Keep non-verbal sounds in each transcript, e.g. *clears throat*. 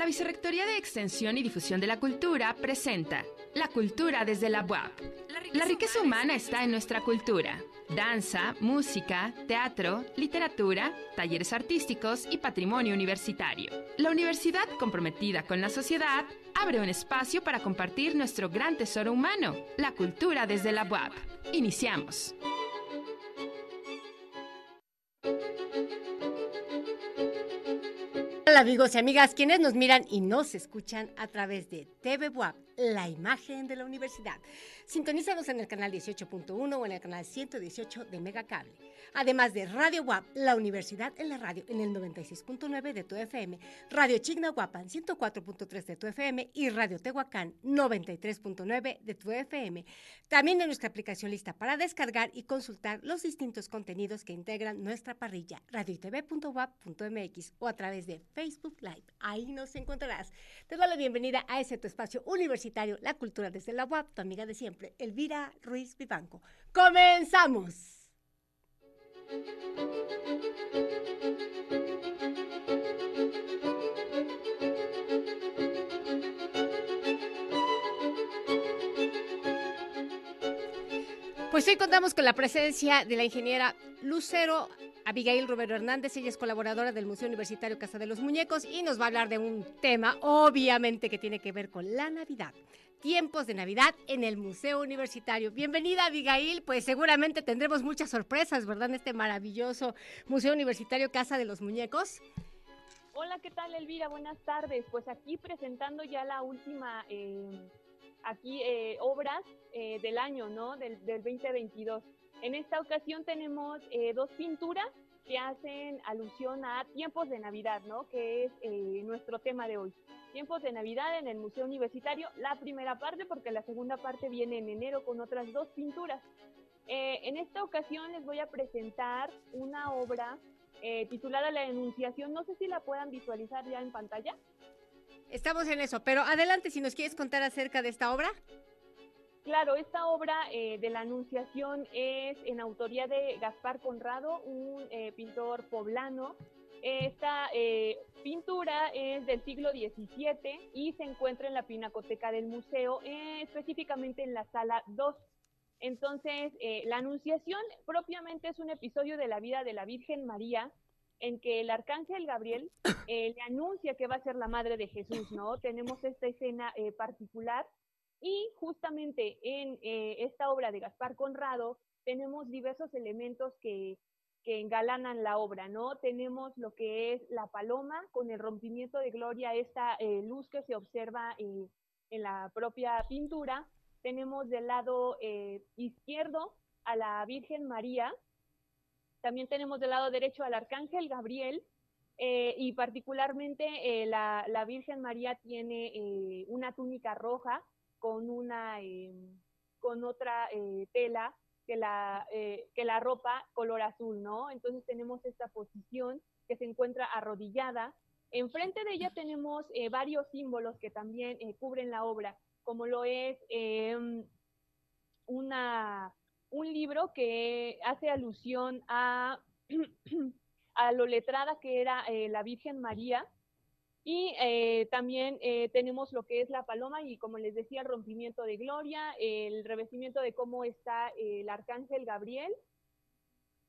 La Vicerrectoría de Extensión y Difusión de la Cultura presenta La Cultura desde la UAP. La riqueza humana está en nuestra cultura. Danza, música, teatro, literatura, talleres artísticos y patrimonio universitario. La universidad, comprometida con la sociedad, abre un espacio para compartir nuestro gran tesoro humano, la cultura desde la UAP. Iniciamos. Amigos y amigas, quienes nos miran y nos escuchan a través de TV WAP, la imagen de la universidad. Sintonízanos en el canal 18.1 o en el canal 118 de Megacable. Además de Radio WAP, la universidad en la radio en el 96.9 de tu FM, Radio Chignahuapan 104.3 de tu FM y Radio Tehuacán 93.9 de tu FM. También en nuestra aplicación lista para descargar y consultar los distintos contenidos que integran nuestra parrilla, radiotv.wap.mx o a través de Facebook Live. Ahí nos encontrarás. Te doy la bienvenida a ese tu espacio universitario, La Cultura desde la UAP, tu amiga de siempre, Elvira Ruiz Vivanco. ¡Comenzamos! Pues hoy contamos con la presencia de la ingeniera Lucero Abigail Romero Hernández, ella es colaboradora del Museo Universitario Casa de los Muñecos y nos va a hablar de un tema, obviamente, que tiene que ver con la Navidad. Tiempos de Navidad en el Museo Universitario. Bienvenida, Abigail. Pues seguramente tendremos muchas sorpresas, ¿verdad? En este maravilloso Museo Universitario Casa de los Muñecos. Hola, ¿qué tal, Elvira? Buenas tardes. Pues aquí presentando ya la última, eh, aquí, eh, obras eh, del año, ¿no? Del, del 2022. En esta ocasión tenemos eh, dos pinturas que hacen alusión a tiempos de Navidad, ¿no? Que es eh, nuestro tema de hoy. Tiempos de Navidad en el Museo Universitario, la primera parte, porque la segunda parte viene en enero con otras dos pinturas. Eh, en esta ocasión les voy a presentar una obra titulada La Enunciación. No sé si la puedan visualizar ya en pantalla. Estamos en eso, pero adelante si nos quieres contar acerca de esta obra. Claro, esta obra eh, de la Anunciación es en autoría de Gaspar Conrado, un eh, pintor poblano. Esta eh, pintura es del siglo XVII y se encuentra en la pinacoteca del museo, específicamente en la sala 2. Entonces, la Anunciación propiamente es un episodio de la vida de la Virgen María en que el arcángel Gabriel le anuncia que va a ser la madre de Jesús, ¿no? Tenemos esta escena particular y justamente en eh, esta obra de Gaspar Conrado tenemos diversos elementos que, que engalanan la obra, ¿no? Tenemos lo que es la paloma con el rompimiento de gloria, esta eh, luz que se observa eh, en la propia pintura. Tenemos del lado izquierdo a la Virgen María. También tenemos del lado derecho al Arcángel Gabriel. y particularmente la, la, Virgen María tiene una túnica roja con una em, con otra eh, tela que la, eh, que la ropa color azul, ¿no? Entonces tenemos esta posición que se encuentra arrodillada. Enfrente de ella tenemos eh, varios símbolos que también cubren la obra, como lo es una, un libro que hace alusión a, *clears throat* a lo letrada que era la Virgen María, y eh, también eh, tenemos lo que es la paloma y como les decía, el rompimiento de gloria, el revestimiento de cómo está el arcángel Gabriel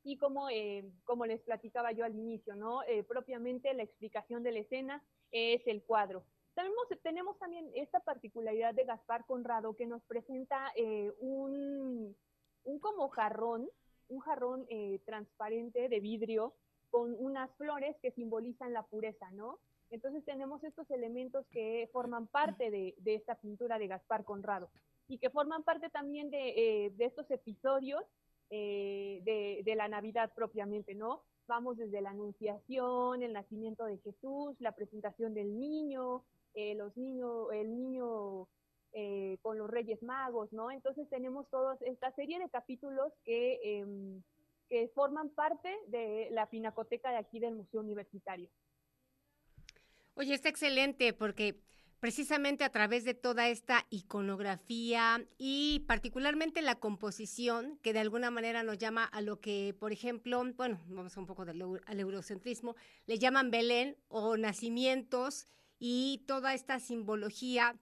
y como, eh, como les platicaba yo al inicio, ¿no? propiamente la explicación de la escena es el cuadro. Tenemos, tenemos también esta particularidad de Gaspar Conrado que nos presenta un, un como jarrón, un jarrón transparente de vidrio con unas flores que simbolizan la pureza, ¿no? Entonces tenemos estos elementos que forman parte de, esta pintura de Gaspar Conrado y que forman parte también de, eh, estos episodios eh, de, la Navidad propiamente, ¿no? Vamos desde la Anunciación, el nacimiento de Jesús, la presentación del niño, eh, los niños, el niño con los Reyes Magos, ¿no? Entonces tenemos toda esta serie de capítulos que, em, que forman parte de la pinacoteca de aquí del Museo Universitario. Oye, está excelente porque precisamente a través de toda esta iconografía y particularmente la composición, que de alguna manera nos llama a lo que, por ejemplo, bueno, vamos un poco del, al eurocentrismo, le llaman Belén o nacimientos y toda esta simbología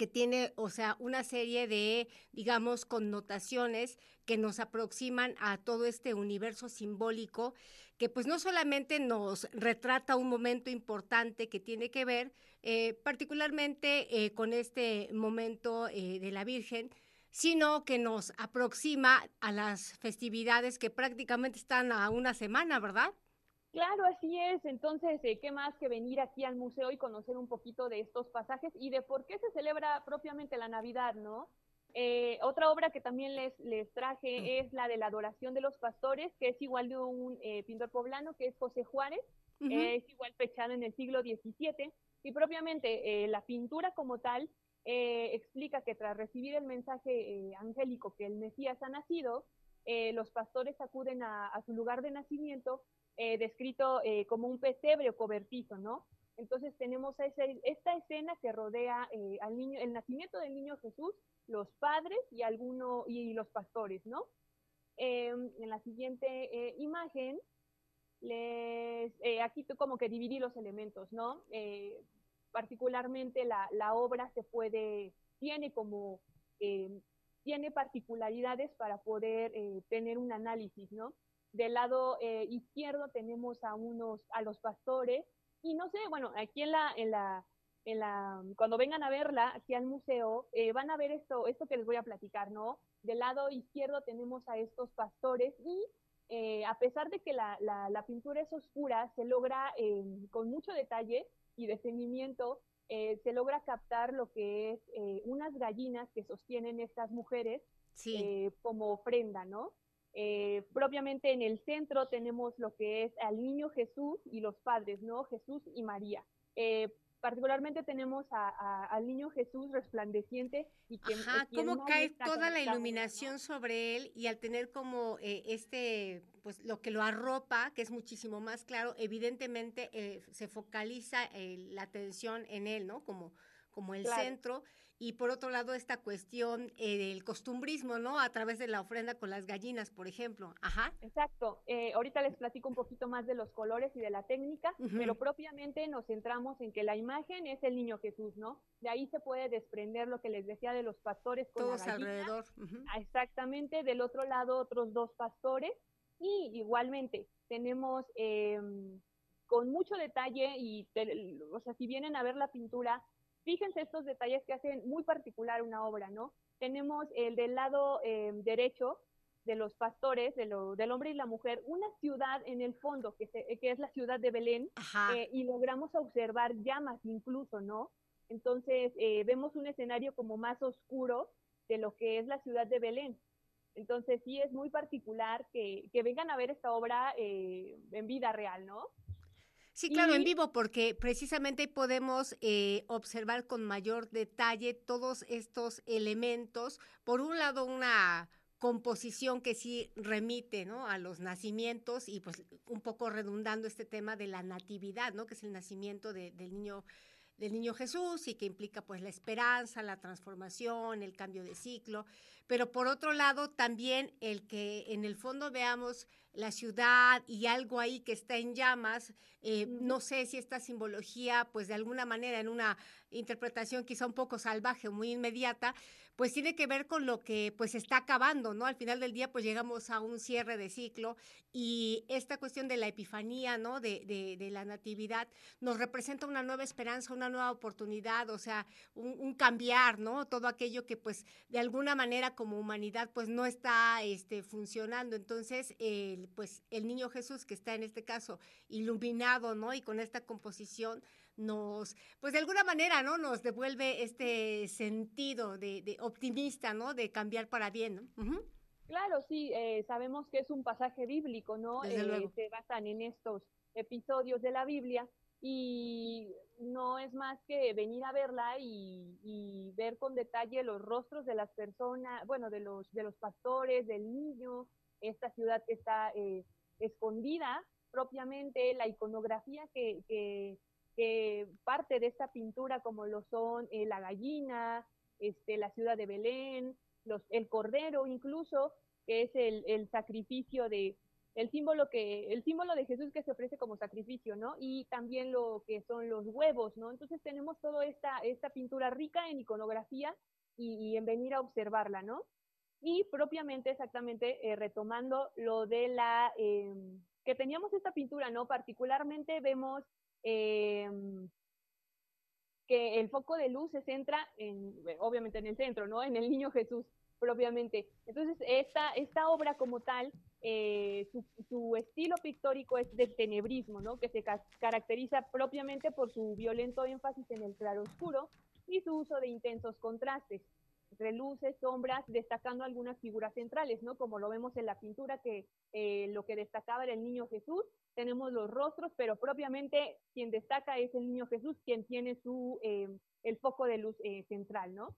que tiene, o sea, una serie de, digamos, connotaciones que nos aproximan a todo este universo simbólico, que pues no solamente nos retrata un momento importante que tiene que ver eh, particularmente eh, con este momento eh, de la Virgen, sino que nos aproxima a las festividades que prácticamente están a una semana, ¿verdad? Claro, así es. Entonces, eh, ¿qué más que venir aquí al museo y conocer un poquito de estos pasajes y de por qué se celebra propiamente la Navidad, ¿no? Eh, otra obra que también les, les traje es la de la adoración de los pastores, que es igual de un eh, pintor poblano, que es José Juárez, es igual fechado en el siglo XVII, y propiamente la pintura como tal explica que tras recibir el mensaje angélico que el Mesías ha nacido, los pastores acuden a su lugar de nacimiento eh, descrito eh, como un pesebre o cobertizo, ¿no? Entonces tenemos esta escena que rodea eh, al niño, el nacimiento del niño Jesús, los padres y alguno y los pastores, ¿no? Em, en la siguiente imagen, les, aquí como que dividí los elementos, ¿no? particularmente la, la, obra se puede, tiene como, em, tiene particularidades para poder tener un análisis, ¿no? Del lado eh, izquierdo tenemos a unos, a los pastores, y no sé, bueno, aquí en la, en la, en la, cuando vengan a verla aquí al museo, eh, van a ver esto, esto que les voy a platicar, ¿no? Del lado izquierdo tenemos a estos pastores y eh, a pesar de que la, la, la, pintura es oscura, se logra con mucho detalle y detenimiento, se logra captar lo que es unas gallinas que sostienen estas mujeres como ofrenda, ¿no? Eh, propiamente en el centro tenemos lo que es al niño Jesús y los padres, ¿no? Jesús y María. Eh, particularmente tenemos al niño Jesús resplandeciente y que Ajá, cómo cae toda la iluminación sobre él y al tener como eh, este, pues lo que lo arropa, que es muchísimo más claro, evidentemente se focaliza la atención en él, ¿no? Como, como el centro y por otro lado esta cuestión eh, del costumbrismo, ¿no? A través de la ofrenda con las gallinas, por ejemplo. Ajá. Exacto. Eh, ahorita les platico un poquito más de los colores y de la técnica, pero propiamente nos centramos en que la imagen es el niño Jesús, ¿no? De ahí se puede desprender lo que les decía de los pastores con Todos alrededor. Ah, exactamente. Del otro lado otros dos pastores y igualmente tenemos em, con mucho detalle y, o sea, si vienen a ver la pintura, Fíjense estos detalles que hacen muy particular una obra, ¿no? Tenemos el del lado eh, derecho de los pastores, de lo, del hombre y la mujer, una ciudad en el fondo, que, que es la ciudad de Belén, eh, y logramos observar llamas incluso, ¿no? Entonces, eh, vemos un escenario como más oscuro de lo que es la ciudad de Belén. Entonces, sí es muy particular que, que vengan a ver esta obra en vida real, ¿no? Sí, claro, en vivo, porque precisamente podemos eh, observar con mayor detalle todos estos elementos. Por un lado, una composición que sí remite ¿no? a los nacimientos y pues un poco redundando este tema de la natividad, ¿no? que es el nacimiento del niño del niño Jesús y que implica pues la esperanza, la transformación, el cambio de ciclo, pero por otro lado también el que en el fondo veamos la ciudad y algo ahí que está en llamas, eh, no sé si esta simbología pues de alguna manera en una interpretación quizá un poco salvaje o muy inmediata, pues tiene que ver con lo que pues está acabando, ¿no? Al final del día pues llegamos a un cierre de ciclo y esta cuestión de la epifanía, ¿no? De, de, la natividad nos representa una nueva esperanza, una nueva oportunidad, o sea, un, cambiar, ¿no? Todo aquello que pues de alguna manera como humanidad pues no está este, funcionando. Entonces, el, pues el niño Jesús que está en este caso iluminado, ¿no? Y con esta composición nos, pues de alguna manera, ¿no? Nos devuelve este sentido de, optimista, ¿no? De cambiar para bien, ¿no? Claro, sí, eh, sabemos que es un pasaje bíblico, ¿no? Eh, se basan en estos episodios de la Biblia y no es más que venir a verla y, ver con detalle los rostros de las personas, bueno, de los, de los pastores, del niño, esta ciudad que está eh, escondida propiamente, la iconografía que, que que parte de esta pintura, como lo son eh, la gallina, este, la ciudad de Belén, los, el cordero incluso, que es el, el sacrificio de, el símbolo que el símbolo de Jesús que se ofrece como sacrificio, ¿no? Y también lo que son los huevos, ¿no? Entonces tenemos toda esta esta pintura rica en iconografía y, en venir a observarla, ¿no? Y propiamente, exactamente, eh, retomando lo de la em, que teníamos esta pintura, ¿no? Particularmente vemos em, que el foco de luz se centra en, obviamente en el centro, ¿no? En el niño Jesús propiamente. Entonces, esta, esta obra como tal, eh, su, estilo pictórico es del tenebrismo, ¿no? Que se caracteriza propiamente por su violento énfasis en el claroscuro y su uso de intensos contrastes entre luces, sombras, destacando algunas figuras centrales, ¿no? Como lo vemos en la pintura, que eh, lo que destacaba era el niño Jesús, tenemos los rostros, pero propiamente quien destaca es el niño Jesús, quien tiene su, eh, el foco de luz central, ¿no?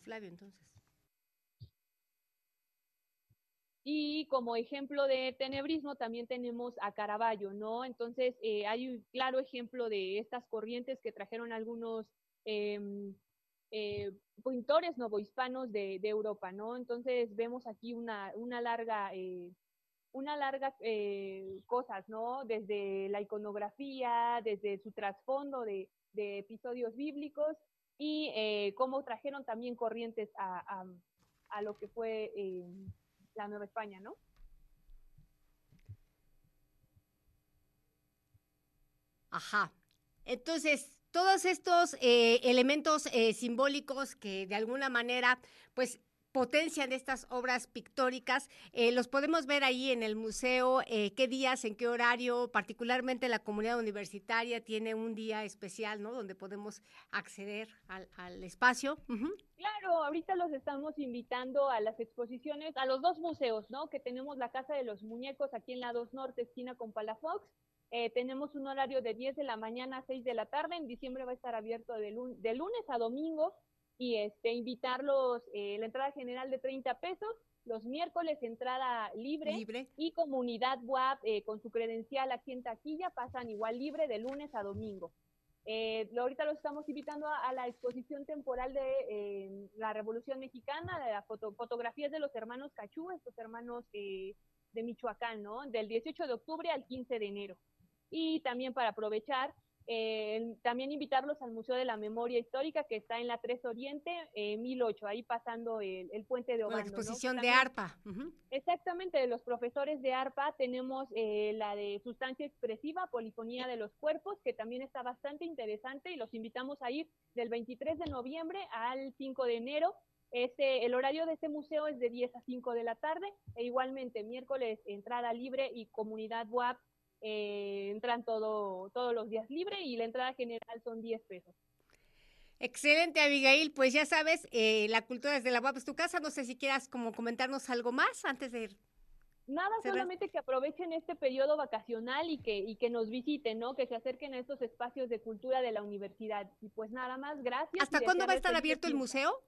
Flavio entonces. Y como ejemplo de tenebrismo también tenemos a Caravaggio, ¿no? Entonces eh, hay un claro ejemplo de estas corrientes que trajeron algunos em, eh, pintores novohispanos de, de Europa, ¿no? Entonces vemos aquí una, una larga, eh, una larga cosas, ¿no? Desde la iconografía, desde su trasfondo de, de episodios bíblicos y cómo trajeron también corrientes a, a, lo que fue eh, la Nueva España, ¿no? Ajá. Entonces, todos estos eh, elementos simbólicos que de alguna manera, pues potencian estas obras pictóricas. Eh, los podemos ver ahí en el museo, eh, qué días, en qué horario, particularmente la comunidad universitaria tiene un día especial, ¿no? Donde podemos acceder al, espacio. Claro, ahorita los estamos invitando a las exposiciones, a los dos museos, ¿no? Que tenemos la Casa de los Muñecos aquí en la 2 Norte, esquina con Palafox. Eh, tenemos un horario de 10 de la mañana a 6 de la tarde. En diciembre va a estar abierto de, de lunes a domingo y este, invitarlos, eh, la entrada general de 30 pesos, los miércoles entrada libre, y comunidad WAP eh, con su credencial aquí en taquilla pasan igual libre de lunes a domingo. Eh, ahorita los estamos invitando a, la exposición temporal de la Revolución Mexicana, de las fotografías de los hermanos Cachú, estos hermanos de Michoacán, ¿no? Del 18 de octubre al 15 de enero. Y también para aprovechar, eh, también invitarlos al Museo de la Memoria Histórica que está en la 3 Oriente, eh, 1008, ahí pasando el, puente de Obando. La exposición de ARPA. Exactamente, de los profesores de ARPA tenemos eh, la de sustancia expresiva, polifonía de los cuerpos, que también está bastante interesante y los invitamos a ir del 23 de noviembre al 5 de enero. Este, el horario de este museo es de 10 a 5 de la tarde e igualmente miércoles entrada libre y comunidad WAP eh, entran todo, todos los días libre y la entrada general son 10 pesos. Excelente, Abigail. Pues ya sabes, eh, la cultura desde la web es tu casa. No sé si quieras como comentarnos algo más antes de ir. Nada, solamente que aprovechen este periodo vacacional y que, y que nos visiten, ¿no? Que se acerquen a estos espacios de cultura de la universidad. Y pues nada más, gracias. ¿Hasta cuándo va a estar abierto el museo?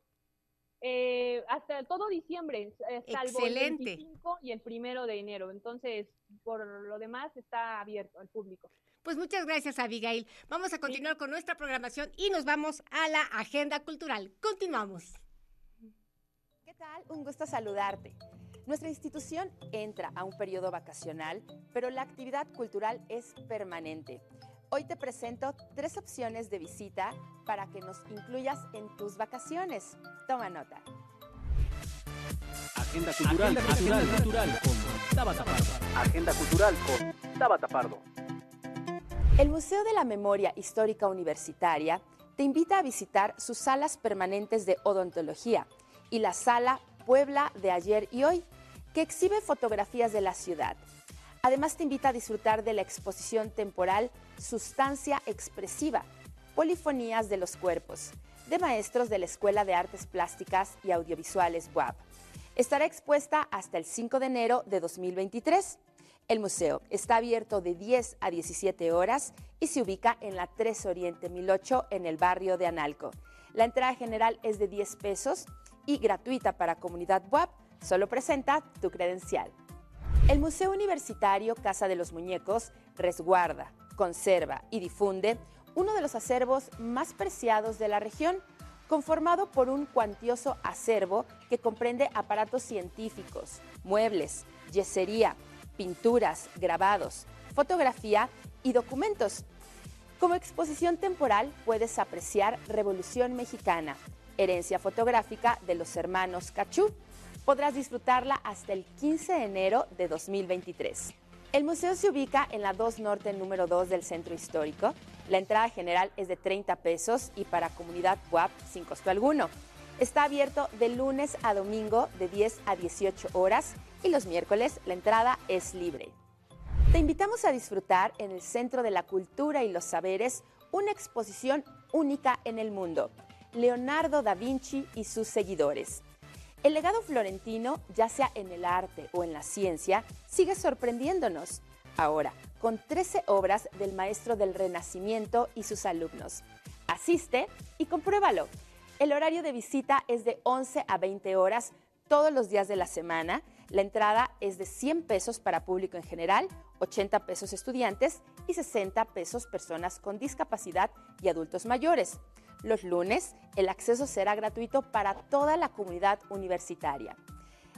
Eh, hasta todo diciembre, eh, salvo el 25 y el primero de enero. Entonces, por lo demás, está abierto al público. Pues muchas gracias, Abigail. Vamos a continuar con nuestra programación y nos vamos a la agenda cultural. Continuamos. ¿Qué tal? Un gusto saludarte. Nuestra institución entra a un periodo vacacional, pero la actividad cultural es permanente. Hoy te presento tres opciones de visita para que nos incluyas en tus vacaciones. Toma nota. Agenda cultural, Agenda cultural, con Tabata Pardo. Agenda cultural con Tabata Pardo. El Museo de la Memoria Histórica Universitaria te invita a visitar sus salas permanentes de odontología y la sala Puebla de ayer y hoy, que exhibe fotografías de la ciudad. Además te invita a disfrutar de la exposición temporal Sustancia Expresiva, Polifonías de los Cuerpos, de maestros de la Escuela de Artes Plásticas y Audiovisuales WAP. Estará expuesta hasta el 5 de enero de 2023. El museo está abierto de 10 a 17 horas y se ubica en la 3 Oriente 1008 en el barrio de Analco. La entrada general es de 10 pesos y gratuita para comunidad WAP. Solo presenta tu credencial. El Museo Universitario Casa de los Muñecos resguarda, conserva y difunde uno de los acervos más preciados de la región, conformado por un cuantioso acervo que comprende aparatos científicos, muebles, yesería, pinturas, grabados, fotografía y documentos. Como exposición temporal puedes apreciar Revolución Mexicana, herencia fotográfica de los hermanos Cachú. Podrás disfrutarla hasta el 15 de enero de 2023. El museo se ubica en la 2 Norte número 2 del centro histórico. La entrada general es de 30 pesos y para comunidad WAP sin costo alguno. Está abierto de lunes a domingo de 10 a 18 horas y los miércoles la entrada es libre. Te invitamos a disfrutar en el Centro de la Cultura y los Saberes una exposición única en el mundo, Leonardo da Vinci y sus seguidores. El legado florentino, ya sea en el arte o en la ciencia, sigue sorprendiéndonos. Ahora, con 13 obras del maestro del Renacimiento y sus alumnos. Asiste y compruébalo. El horario de visita es de 11 a 20 horas todos los días de la semana. La entrada es de 100 pesos para público en general, 80 pesos estudiantes y 60 pesos personas con discapacidad y adultos mayores. Los lunes, el acceso será gratuito para toda la comunidad universitaria.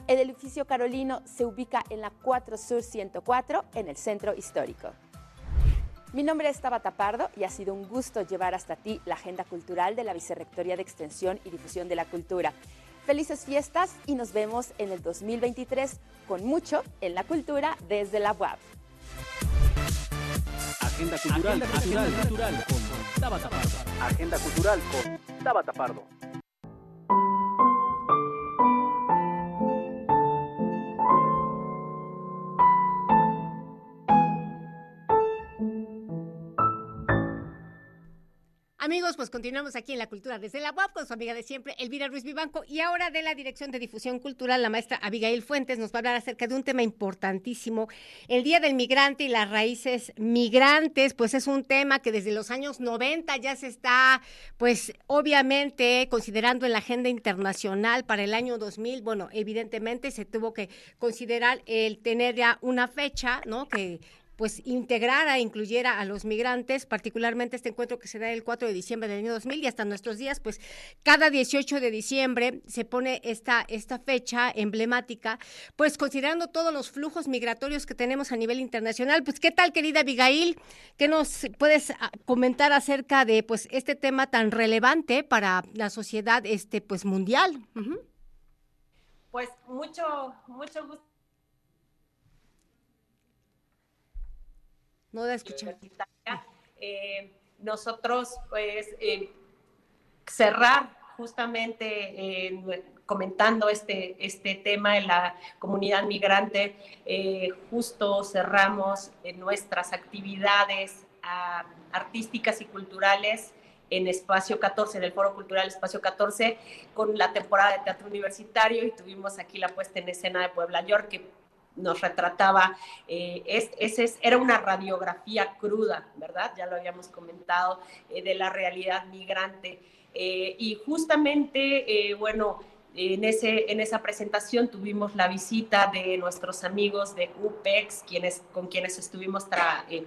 El edificio Carolino se ubica en la 4 Sur 104 en el centro histórico. Mi nombre es Tabata Pardo y ha sido un gusto llevar hasta ti la agenda cultural de la Vicerrectoría de Extensión y Difusión de la Cultura. Felices fiestas y nos vemos en el 2023 con mucho en la cultura desde la UAP. Agenda cultural, Agenda cultural, con Tabata Pardo. Agenda cultural con Tabata Pardo. Amigos, pues continuamos aquí en la cultura desde la UAP con su amiga de siempre, Elvira Ruiz Vivanco, y ahora de la Dirección de Difusión Cultural, la maestra Abigail Fuentes nos va a hablar acerca de un tema importantísimo. El Día del Migrante y las raíces migrantes, pues es un tema que desde los años 90 ya se está, pues obviamente considerando en la agenda internacional para el año 2000. Bueno, evidentemente se tuvo que considerar el tener ya una fecha, ¿no? Que pues integrara, incluyera a los migrantes, particularmente este encuentro que se da el 4 de diciembre del año 2000 y hasta nuestros días, pues cada 18 de diciembre se pone esta, esta fecha emblemática, pues considerando todos los flujos migratorios que tenemos a nivel internacional. Pues, ¿qué tal, querida Abigail? ¿Qué nos puedes ah, comentar acerca de pues este tema tan relevante para la sociedad este pues mundial? Pues mucho, mucho gusto No la escuché. Eh, nosotros, pues, eh, cerrar justamente eh, comentando este, este tema en la comunidad migrante, justo cerramos nuestras actividades ah, artísticas y culturales en Espacio 14, en el Foro Cultural Espacio 14, con la temporada de teatro universitario y tuvimos aquí la puesta en escena de Puebla York, nos retrataba, eh, es, era una radiografía cruda, ¿verdad? Ya lo habíamos comentado, eh, de la realidad migrante. Eh, y justamente, bueno, en, ese, en esa presentación tuvimos la visita de nuestros amigos de UPEX, quienes, con quienes estuvimos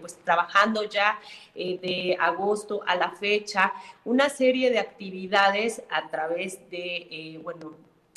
pues, trabajando ya de agosto a la fecha, una serie de actividades a través de, bueno,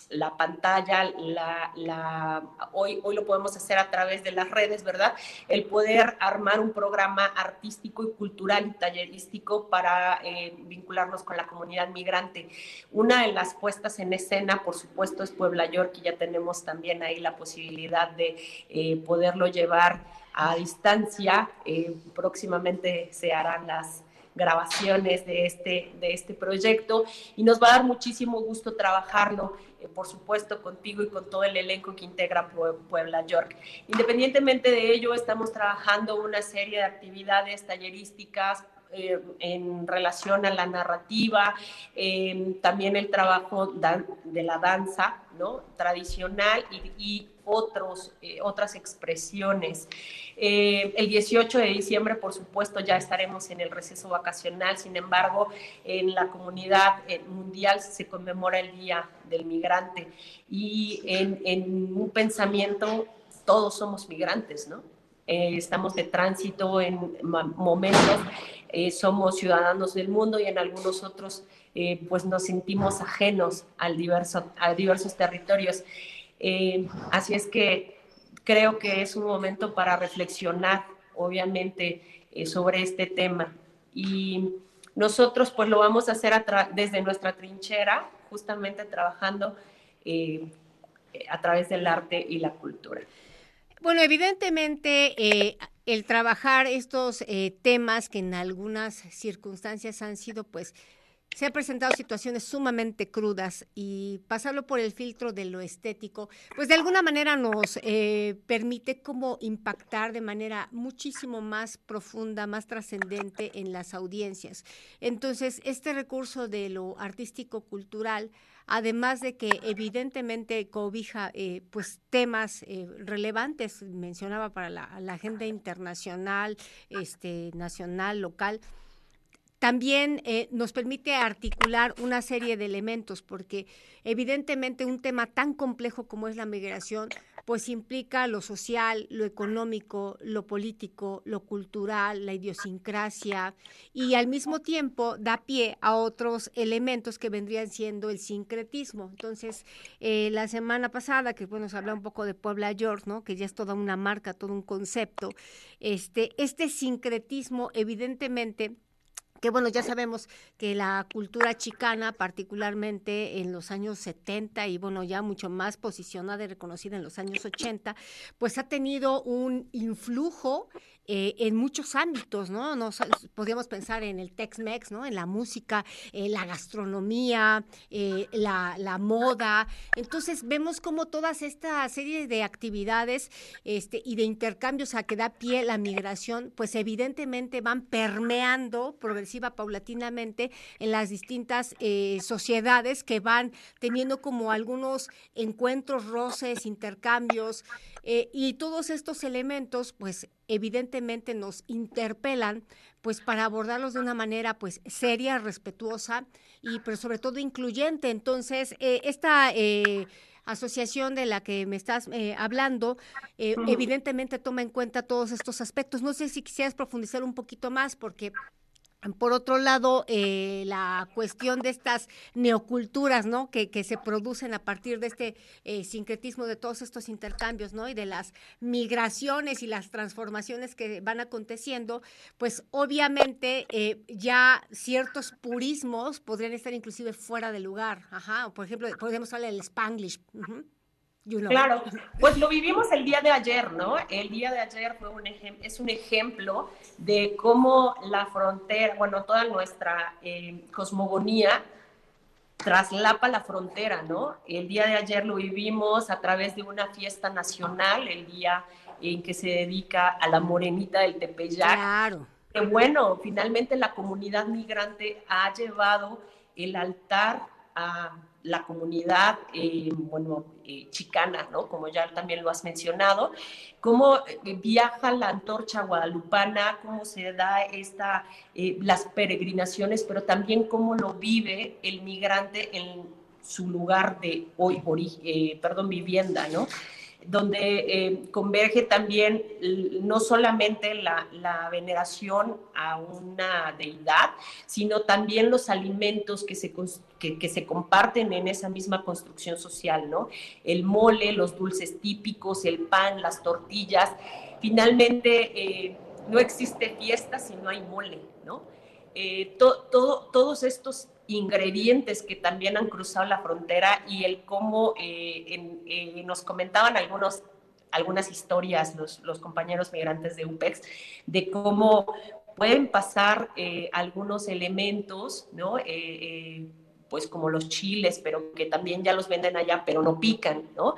la pantalla, la, hoy, hoy lo podemos hacer a través de las redes, ¿verdad? El poder armar un programa artístico y cultural y tallerístico para eh, vincularnos con la comunidad migrante. Una de las puestas en escena, por supuesto, es Puebla York y ya tenemos también ahí la posibilidad de eh, poderlo llevar a distancia. Eh, próximamente se harán las grabaciones de este, de este proyecto y nos va a dar muchísimo gusto trabajarlo, por supuesto, contigo y con todo el elenco que integra Puebla York. Independientemente de ello, estamos trabajando una serie de actividades tallerísticas, eh, en relación a la narrativa, eh, también el trabajo de la danza ¿no? tradicional y, otros, eh, otras expresiones. el 18 de diciembre, por supuesto, ya estaremos en el receso vacacional, sin embargo, en la comunidad mundial se conmemora el Día del Migrante y en, en un pensamiento todos somos migrantes, ¿no? Eh, estamos de tránsito en momentos, eh, somos ciudadanos del mundo y en algunos otros eh, pues nos sentimos ajenos al diverso, a diversos territorios. así es que creo que es un momento para reflexionar, obviamente, sobre este tema. Y nosotros pues lo vamos a hacer desde nuestra trinchera, justamente trabajando a través del arte y la cultura. Bueno, evidentemente eh, el trabajar estos eh, temas que en algunas circunstancias han sido, pues, se han presentado situaciones sumamente crudas y pasarlo por el filtro de lo estético, pues de alguna manera nos eh, permite como impactar de manera muchísimo más profunda, más trascendente en las audiencias. Entonces, este recurso de lo artístico-cultural además de que evidentemente cobija eh, pues temas eh, relevantes, mencionaba para la, agenda internacional, este, nacional, local, también eh, nos permite articular una serie de elementos, porque evidentemente un tema tan complejo como es la migración, pues implica lo social, lo económico, lo político, lo cultural, la idiosincrasia, y al mismo tiempo da pie a otros elementos que vendrían siendo el sincretismo. Entonces, eh, la semana pasada, que bueno, se habla un poco de Puebla York, ¿no? que ya es toda una marca, todo un concepto, este, este sincretismo evidentemente que bueno, ya sabemos que la cultura chicana, particularmente en los años 70 y bueno, ya mucho más posicionada y reconocida en los años 80, pues ha tenido un influjo eh, en muchos ámbitos, ¿no? Podríamos pensar en el Tex-Mex, ¿no? En la música, eh, la gastronomía, eh, la, moda. Entonces vemos como todas esta serie de actividades este, y de intercambios a que da pie la migración, pues evidentemente van permeando progresiva, paulatinamente en las distintas sociedades que van teniendo como algunos encuentros, roces, intercambios, y todos estos elementos, pues evidentemente nos interpelan pues para abordarlos de una manera pues seria, respetuosa y pero sobre todo incluyente. Entonces, eh, esta eh, asociación de la que me estás eh, hablando, evidentemente toma en cuenta todos estos aspectos. No sé si quisieras profundizar un poquito más porque por otro lado, eh, la cuestión de estas neoculturas, ¿no? Que, se producen a partir de este eh, sincretismo de todos estos intercambios, ¿no? Y de las migraciones y las transformaciones que van aconteciendo, pues obviamente eh, ya ciertos purismos podrían estar inclusive fuera de lugar. Ajá, por ejemplo, podríamos hablar del Spanglish. Claro, *laughs* pues lo vivimos el día de ayer, ¿no? El día de ayer fue un es un ejemplo de cómo la frontera, bueno, toda nuestra eh, cosmogonía traslapa la frontera, ¿no? El día de ayer lo vivimos a través de una fiesta nacional, el día en que se dedica a la morenita del Tepeyac. Claro. Que bueno, finalmente la comunidad migrante ha llevado el altar a la comunidad, eh, bueno, eh, chicana, ¿no? Como ya también lo has mencionado, cómo eh, viaja la antorcha guadalupana, cómo se da esta, las peregrinaciones, pero también cómo lo vive el migrante en su lugar de hoy, perdón, vivienda, ¿no? Donde eh, converge también no solamente la, veneración a una deidad, sino también los alimentos que se, que, se comparten en esa misma construcción social, ¿no? El mole, los dulces típicos, el pan, las tortillas. Finalmente, eh, no existe fiesta si no hay mole, ¿no? Eh, todos estos ingredientes que también han cruzado la frontera y el cómo eh, eh, nos comentaban algunos, algunas historias los, los, compañeros migrantes de UPEX de cómo pueden pasar eh, algunos elementos, ¿no? pues como los chiles, pero que también ya los venden allá, pero no pican, ¿no?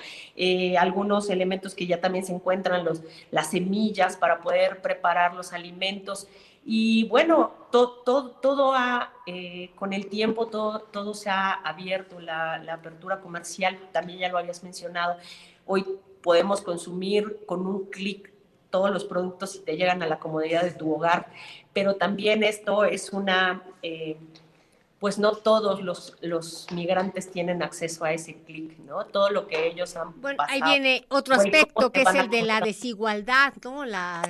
algunos elementos que ya también se encuentran, los, las semillas para poder preparar los alimentos. Y bueno, todo, ha, eh, con el tiempo, todo, todo se ha abierto, la, la, apertura comercial, también ya lo habías mencionado. Hoy podemos consumir con un clic todos los productos y te llegan a la comodidad de tu hogar, pero también esto es una, eh, pues no todos los, los migrantes tienen acceso a ese clic, ¿no? Todo lo que ellos han Bueno, ahí viene otro aspecto que es el de la desigualdad, ¿no? Las,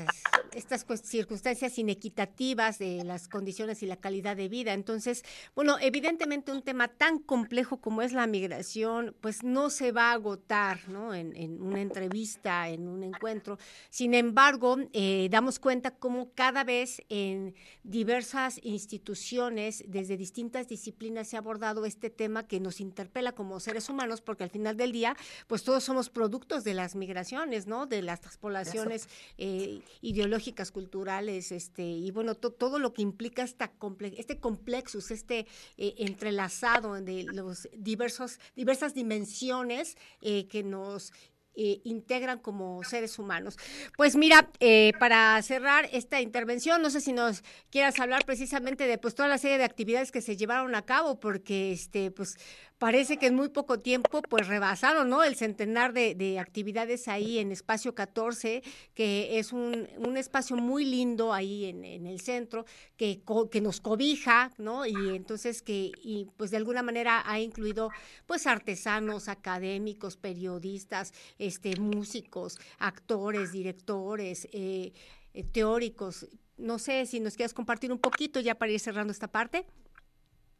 estas circunstancias inequitativas de las condiciones y la calidad de vida. Entonces, bueno, evidentemente un tema tan complejo como es la migración, pues no se va a agotar, ¿no? En, en una entrevista, en un encuentro. Sin embargo, eh, damos cuenta cómo cada vez en diversas instituciones, desde distintas disciplinas se ha abordado este tema que nos interpela como seres humanos, porque al final del día, pues todos somos productos de las migraciones, ¿no? De las poblaciones eh, ideológicas, culturales, este, y bueno, todo lo que implica esta este complexus, este eh, entrelazado de los diversos, diversas dimensiones eh, que nos eh, integran como seres humanos. Pues mira, eh, para cerrar esta intervención, no sé si nos quieras hablar precisamente de pues toda la serie de actividades que se llevaron a cabo, porque este, pues parece que en muy poco tiempo pues rebasaron ¿no? el centenar de, actividades ahí en Espacio 14, que es un, espacio muy lindo ahí en, el centro, que, que nos cobija, ¿no? Y entonces que y pues de alguna manera ha incluido pues artesanos, académicos, periodistas, este, músicos, actores, directores, eh, eh, teóricos. No sé si nos quieras compartir un poquito ya para ir cerrando esta parte.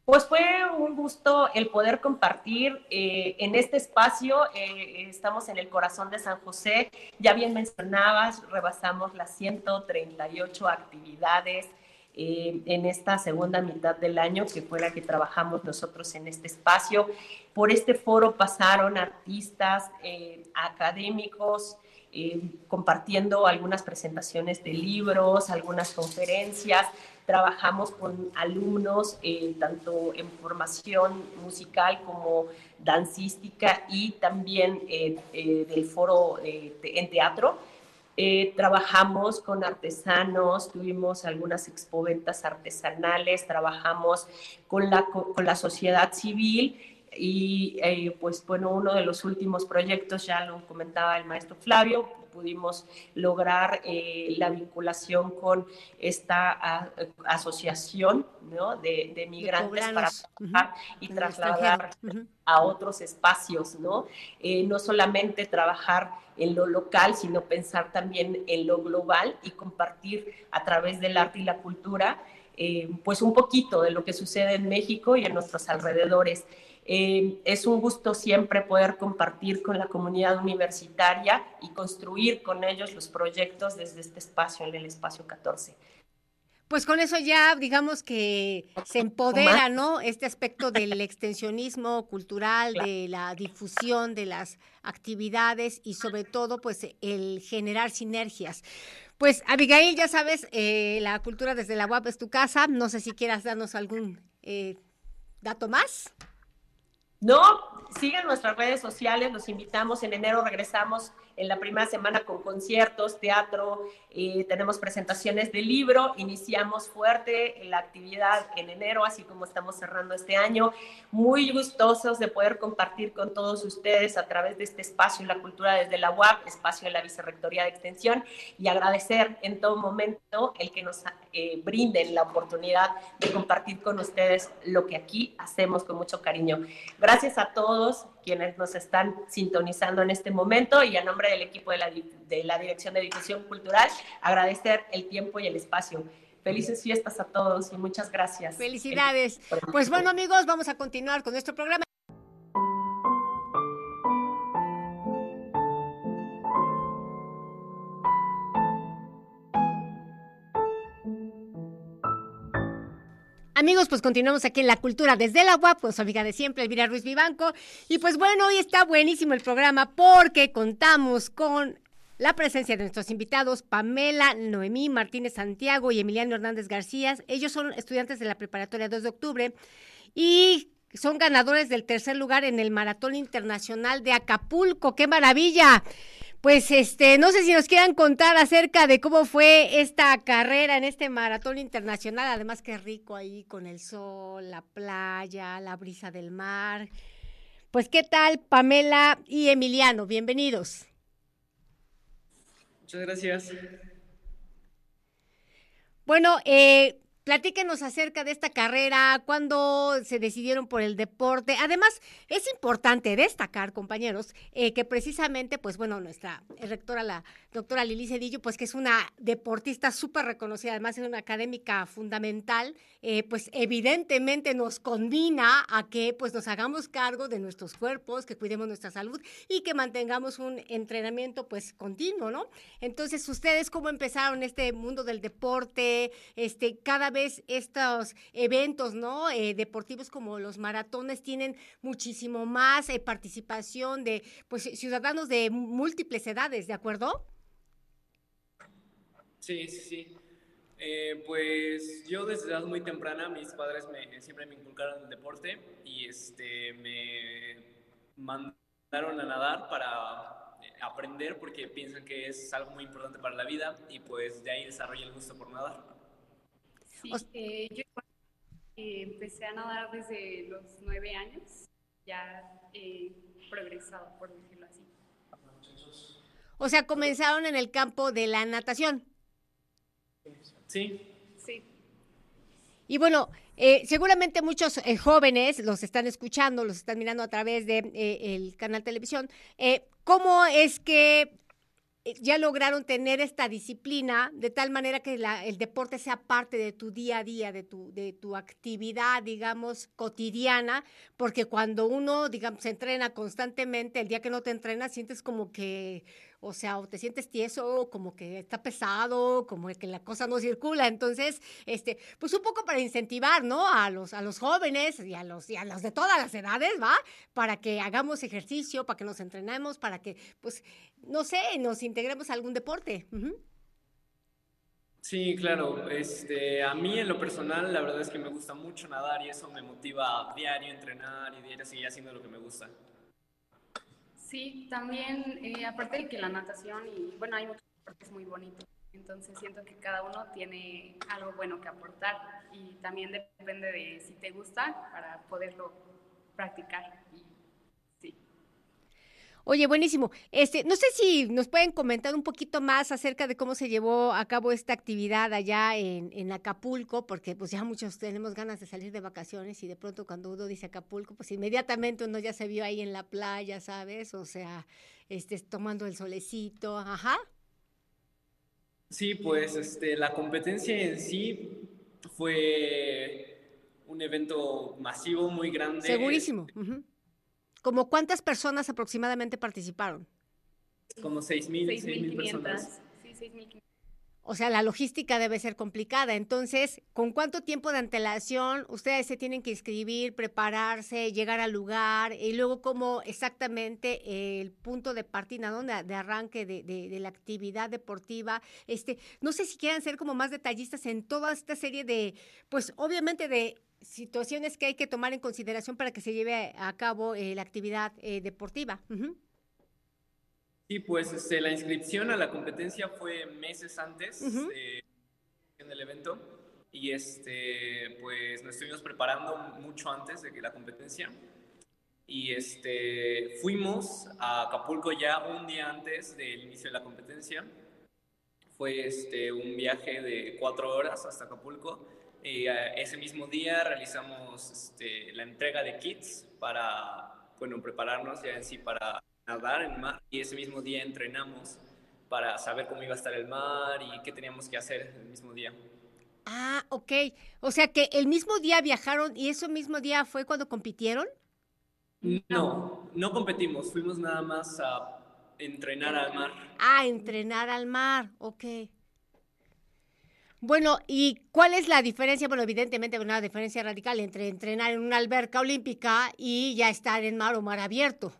Pues fue un gusto el poder compartir eh, en este espacio. Eh, estamos en el corazón de San José. Ya bien mencionabas, rebasamos las 138 actividades eh, en esta segunda mitad del año, que fue la que trabajamos nosotros en este espacio. Por este foro pasaron artistas, académicos, compartiendo algunas presentaciones de libros, algunas conferencias Trabajamos con alumnos eh, tanto en formación musical como dancística y también eh, eh, del foro en teatro. trabajamos con artesanos, tuvimos algunas expoventas artesanales, trabajamos con la, con la sociedad civil y pues bueno, uno de los últimos proyectos, ya lo comentaba el maestro Flavio, pudimos lograr eh, la vinculación con esta asociación de, migrantes para trabajar y trasladar a otros espacios, ¿no? Eh, no solamente trabajar en lo local, sino pensar también en lo global y compartir a través del arte y la cultura, eh, pues un poquito de lo que sucede en México y en nuestros alrededores. Eh, es un gusto siempre poder compartir con la comunidad universitaria y construir con ellos los proyectos desde este espacio, en el espacio 14. Pues con eso ya digamos que se empodera, ¿no? Este aspecto del *laughs* extensionismo cultural, de la difusión de las actividades y sobre todo pues el generar sinergias. Pues Abigail, ya sabes, eh, la cultura desde la UAP es tu casa. No sé si quieras darnos algún eh, dato más. No, sigan nuestras redes sociales, los invitamos. En enero regresamos en la primera semana con conciertos, teatro, eh, tenemos presentaciones de libro, iniciamos fuerte la actividad en enero, así como estamos cerrando este año. Muy gustosos de poder compartir con todos ustedes a través de este espacio La Cultura desde la UAP, espacio de la Vicerrectoría de Extensión, y agradecer en todo momento el que nos eh, brinden la oportunidad de compartir con ustedes lo que aquí hacemos con mucho cariño. Gracias a todos quienes nos están sintonizando en este momento y a nombre del equipo de la, de la Dirección de Difusión Cultural, agradecer el tiempo y el espacio. Felices fiestas a todos y muchas gracias. Felicidades. Pues bueno amigos, vamos a continuar con nuestro programa. Amigos, pues continuamos aquí en La Cultura desde la UAP su amiga de siempre, Elvira Ruiz Vivanco. Y pues bueno, hoy está buenísimo el programa porque contamos con la presencia de nuestros invitados, Pamela, Noemí Martínez Santiago y Emiliano Hernández García. Ellos son estudiantes de la preparatoria 2 de octubre y son ganadores del tercer lugar en el Maratón Internacional de Acapulco. ¡Qué maravilla! Pues este, no sé si nos quieran contar acerca de cómo fue esta carrera en este maratón internacional, además que rico ahí con el sol, la playa, la brisa del mar. Pues qué tal, Pamela y Emiliano, bienvenidos. Muchas gracias. Bueno, eh, Platíquenos acerca de esta carrera, cuándo se decidieron por el deporte. Además, es importante destacar, compañeros, eh, que precisamente, pues bueno, nuestra rectora, la doctora Lili Cedillo, pues que es una deportista súper reconocida, además es una académica fundamental, eh, pues evidentemente nos combina a que pues nos hagamos cargo de nuestros cuerpos, que cuidemos nuestra salud y que mantengamos un entrenamiento pues continuo, ¿no? Entonces, ¿ustedes cómo empezaron este mundo del deporte? Este, cada estos eventos, ¿no? Eh, deportivos como los maratones tienen muchísimo más eh, participación de, pues, ciudadanos de múltiples edades, ¿de acuerdo? Sí, sí, sí. Eh, pues yo desde edad muy temprana, mis padres me, siempre me inculcaron el deporte y este, me mandaron a nadar para aprender porque piensan que es algo muy importante para la vida y pues de ahí desarrollé el gusto por nadar. Sí, eh, yo eh, empecé a nadar desde los nueve años, ya he progresado, por decirlo así. O sea, comenzaron en el campo de la natación. Sí. Sí. Y bueno, eh, seguramente muchos jóvenes los están escuchando, los están mirando a través del de, el canal televisión. ¿Cómo es que eh, ya lograron tener esta disciplina de tal manera que el deporte sea parte de tu día a día, de tu, de tu actividad, digamos, cotidiana, porque cuando uno, digamos, se entrena constantemente, el día que no te entrenas, sientes como que o sea, o te sientes tieso, como que está pesado, como que la cosa no circula. Entonces, este, pues un poco para incentivar, ¿no? A los, a los jóvenes y a los, y a los de todas las edades, ¿va? Para que hagamos ejercicio, para que nos entrenemos, para que, pues, no sé, nos integremos a algún deporte. Sí, claro. Este, a mí en lo personal, la verdad es que me gusta mucho nadar y eso me motiva a diario entrenar y diario seguir haciendo lo que me gusta. Sí, también, eh, aparte de que la natación, y bueno, hay muchos deportes muy bonitos, entonces siento que cada uno tiene algo bueno que aportar y también depende de si te gusta para poderlo practicar. Y. Oye, buenísimo. Este, no sé si nos pueden comentar un poquito más acerca de cómo se llevó a cabo esta actividad allá en, en, Acapulco, porque pues ya muchos tenemos ganas de salir de vacaciones y de pronto cuando uno dice Acapulco, pues inmediatamente uno ya se vio ahí en la playa, ¿sabes? O sea, este, tomando el solecito, ajá. Sí, pues este, la competencia en sí fue un evento masivo, muy grande. Segurísimo. ¿Como cuántas personas aproximadamente participaron? Como 6.000, 6.000 personas. Sí, 6.500. O sea, la logística debe ser complicada. Entonces, ¿con cuánto tiempo de antelación ustedes se tienen que inscribir, prepararse, llegar al lugar? Y luego, ¿cómo exactamente el punto de partida, ¿no? de, arranque de, de, la actividad deportiva? Este, no sé si quieran ser como más detallistas en toda esta serie de, pues obviamente de situaciones que hay que tomar en consideración para que se lleve a cabo eh, la actividad eh, deportiva. Sí, pues este, la inscripción a la competencia fue meses antes en el evento. Y este, pues nos estuvimos preparando mucho antes de que la competencia. Y este, fuimos a Acapulco ya un día antes del inicio de la competencia. Fue este, un viaje de cuatro horas hasta Acapulco y eh, ese mismo día realizamos este, la entrega de kits para, bueno, prepararnos ya en sí para nadar en mar y ese mismo día entrenamos para saber cómo iba a estar el mar y qué teníamos que hacer el mismo día. Ah, ok. O sea que el mismo día viajaron y ese mismo día fue cuando compitieron. No, no competimos, fuimos nada más a entrenar al mar. Ah, entrenar al mar, ok. Bueno, ¿y cuál es la diferencia? Bueno, evidentemente una diferencia radical entre entrenar en una alberca olímpica y ya estar en mar o mar abierto.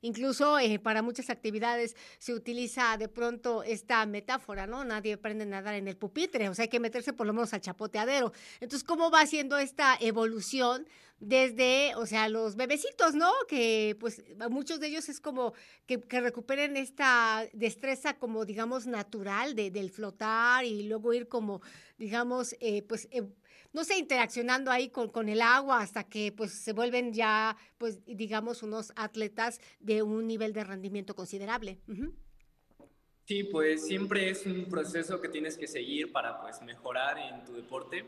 Incluso eh, para muchas actividades se utiliza de pronto esta metáfora, ¿no? Nadie aprende a nadar en el pupitre, o sea, hay que meterse por lo menos al chapoteadero. Entonces, ¿cómo va haciendo esta evolución desde, o sea, los bebecitos, ¿no? Que pues muchos de ellos es como que, recuperen esta destreza como, digamos, natural de, del flotar y luego ir como, digamos, eh, pues... Eh, no sé, interaccionando ahí con, con, el agua hasta que pues se vuelven ya, pues digamos, unos atletas de un nivel de rendimiento considerable. Sí, pues siempre es un proceso que tienes que seguir para pues mejorar en tu deporte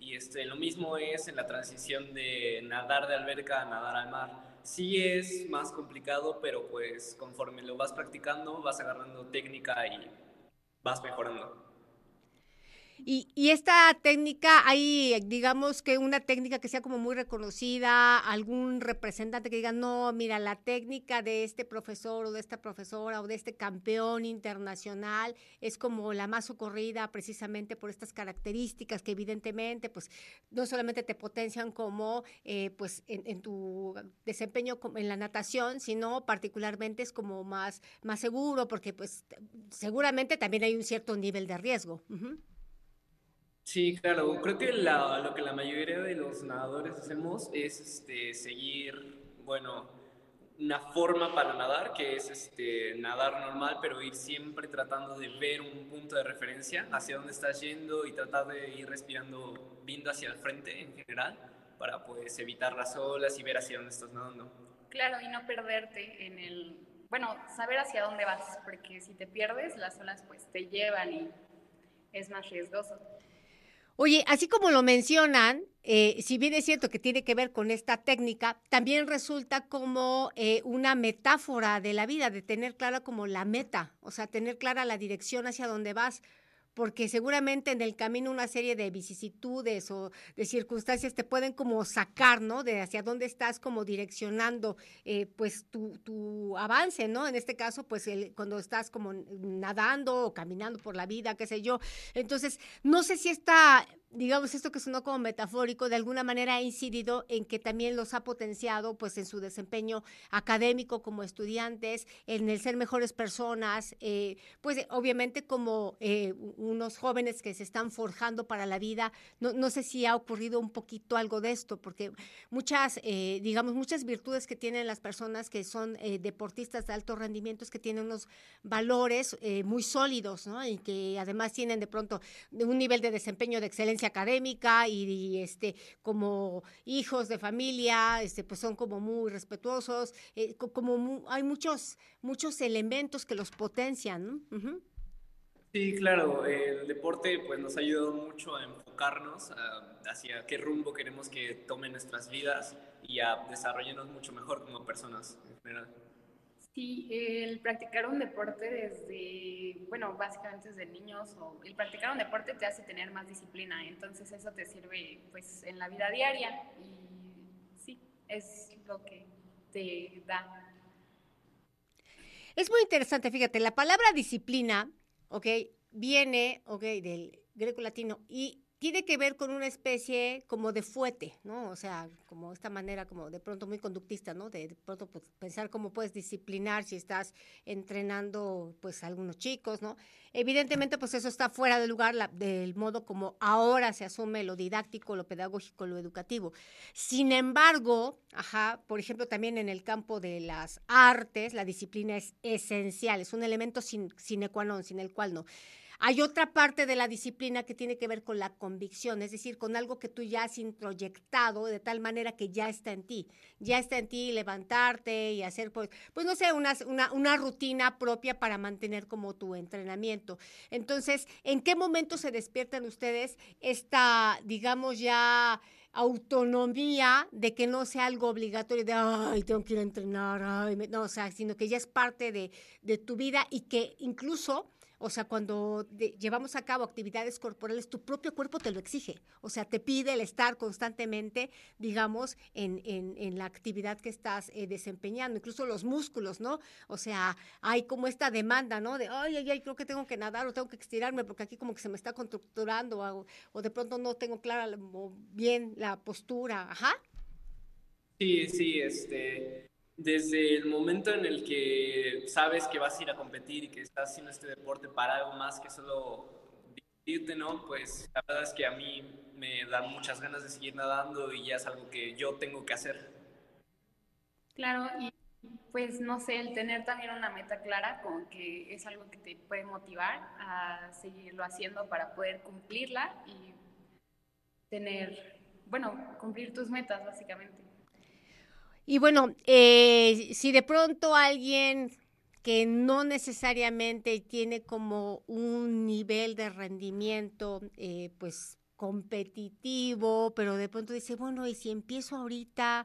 y este, lo mismo es en la transición de nadar de alberca a nadar al mar. Sí es más complicado, pero pues conforme lo vas practicando vas agarrando técnica y vas mejorando. Y, esta técnica, hay, digamos que una técnica que sea como muy reconocida, algún representante que diga, no, mira, la técnica de este profesor o de esta profesora o de este campeón internacional es como la más socorrida precisamente por estas características que evidentemente, pues, no solamente te potencian como, eh, pues, en, tu desempeño en la natación, sino particularmente es como más, más seguro, porque, pues, seguramente también hay un cierto nivel de riesgo. Sí, claro. Creo que la, lo que la mayoría de los nadadores hacemos es este, seguir, bueno, una forma para nadar, que es este, nadar normal, pero ir siempre tratando de ver un punto de referencia hacia dónde estás yendo y tratar de ir respirando, viendo hacia el frente en general, para pues evitar las olas y ver hacia dónde estás nadando. Claro, y no perderte en el, bueno, saber hacia dónde vas, porque si te pierdes, las olas pues te llevan y es más riesgoso. Oye, así como lo mencionan, eh, si bien es cierto que tiene que ver con esta técnica, también resulta como eh, una metáfora de la vida, de tener clara como la meta, o sea, tener clara la dirección hacia donde vas, porque seguramente en el camino una serie de vicisitudes o de circunstancias te pueden como sacar, ¿no? De hacia dónde estás como direccionando, eh, pues, tu, tu, avance, ¿no? En este caso, pues, el, cuando estás como nadando o caminando por la vida, qué sé yo. Entonces, no sé si esta digamos, esto que sonó como metafórico, de alguna manera ha incidido en que también los ha potenciado, pues, en su desempeño académico como estudiantes, en el ser mejores personas, eh, pues, obviamente como eh, unos jóvenes que se están forjando para la vida. No, no, sé si ha ocurrido un poquito algo de esto, porque muchas, eh, digamos, muchas virtudes que tienen las personas que son deportistas de alto rendimiento es que tienen unos valores muy sólidos, ¿no? Y que además tienen de pronto un nivel de desempeño de excelencia académica y, este como hijos de familia este pues son como muy respetuosos eh, como hay muchos muchos elementos que los potencian sí claro el deporte pues nos ha ayudado mucho a enfocarnos hacia qué rumbo queremos que tomen nuestras vidas y a desarrollarnos mucho mejor como personas Sí, el practicar un deporte desde, bueno, básicamente desde niños, o el practicar un deporte te hace tener más disciplina, entonces eso te sirve pues en la vida diaria y sí, es lo que te da. Es muy interesante, fíjate, la palabra disciplina, ok, viene, ok, del greco-latino y tiene que ver con una especie como de fuete, ¿no? O sea, como esta manera como de pronto muy conductista, ¿no? De, pronto pues, pensar cómo puedes disciplinar si estás entrenando pues a algunos chicos, ¿no? Evidentemente pues eso está fuera de lugar del modo como ahora se asume lo didáctico, lo pedagógico, lo educativo. Sin embargo, ajá, por ejemplo también en el campo de las artes, la disciplina es esencial, es un elemento sin, sine qua non, sin el cual no. Hay otra parte de la disciplina que tiene que ver con la convicción, es decir, con algo que tú ya has introyectado de tal manera que ya está en ti. Ya está en ti levantarte y hacer, pues, pues no sé, una, una, una rutina propia para mantener como tu entrenamiento. Entonces, ¿en qué momento se despiertan ustedes esta, digamos, ya autonomía de que no sea algo obligatorio de, ay, tengo que ir a entrenar, ay, no, o sea, sino que ya es parte de, de tu vida y que incluso o sea, cuando llevamos a cabo actividades corporales, tu propio cuerpo te lo exige. O sea, te pide el estar constantemente, digamos, en, en, en la actividad que estás eh, desempeñando. Incluso los músculos, ¿no? O sea, hay como esta demanda, ¿no? De, ay, ay, ay, creo que tengo que nadar o tengo que estirarme porque aquí como que se me está contracturando o, o de pronto no tengo clara bien la postura. Ajá. Sí, sí, este desde el momento en el que sabes que vas a ir a competir y que estás haciendo este deporte para algo más que solo divertirte, ¿no? Pues la verdad es que a mí me da muchas ganas de seguir nadando y ya es algo que yo tengo que hacer. Claro, y pues no sé, el tener también una meta clara con que es algo que te puede motivar a seguirlo haciendo para poder cumplirla y tener, bueno, cumplir tus metas básicamente. Y bueno, eh, si de pronto alguien que no necesariamente tiene como un nivel de rendimiento, eh, pues competitivo, pero de pronto dice, bueno, y si empiezo ahorita,